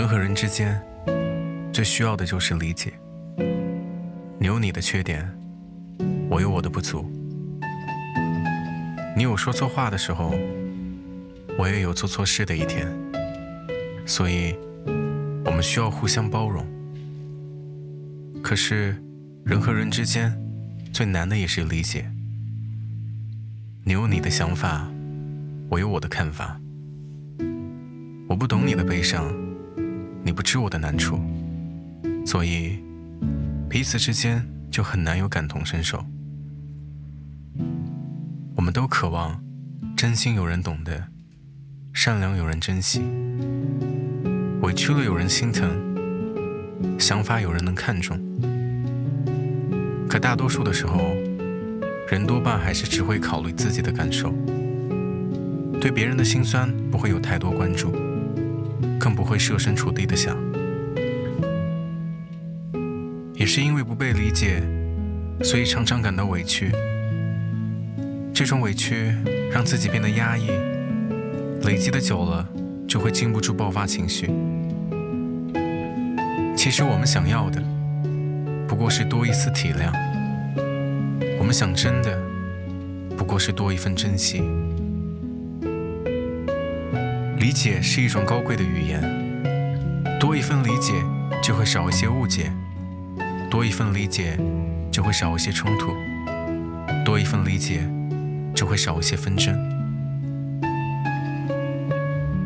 人和人之间最需要的就是理解。你有你的缺点，我有我的不足。你有说错话的时候，我也有做错事的一天。所以，我们需要互相包容。可是，人和人之间最难的也是理解。你有你的想法，我有我的看法。我不懂你的悲伤，你不知我的难处，所以。彼此之间就很难有感同身受。我们都渴望真心有人懂得，善良有人珍惜，委屈了有人心疼，想法有人能看重。可大多数的时候，人多半还是只会考虑自己的感受，对别人的辛酸不会有太多关注，更不会设身处地的想。也是因为不被理解，所以常常感到委屈。这种委屈让自己变得压抑，累积的久了，就会禁不住爆发情绪。其实我们想要的，不过是多一丝体谅；我们想真的，不过是多一份珍惜。理解是一种高贵的语言，多一份理解，就会少一些误解。多一份理解，就会少一些冲突；多一份理解，就会少一些纷争。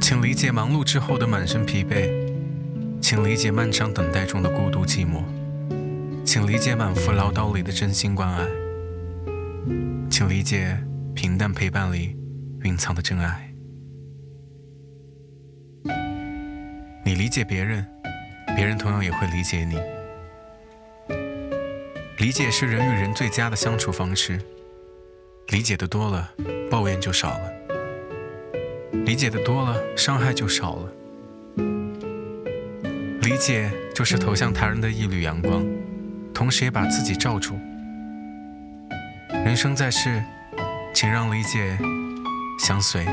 请理解忙碌之后的满身疲惫，请理解漫长等待中的孤独寂寞，请理解满腹唠叨里的真心关爱，请理解平淡陪伴里蕴藏的真爱。你理解别人，别人同样也会理解你。理解是人与人最佳的相处方式。理解的多了，抱怨就少了；理解的多了，伤害就少了。理解就是投向他人的一缕阳光，同时也把自己罩住。人生在世，请让理解相随，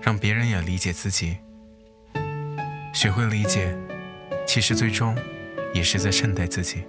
让别人也理解自己。学会理解，其实最终也是在善待自己。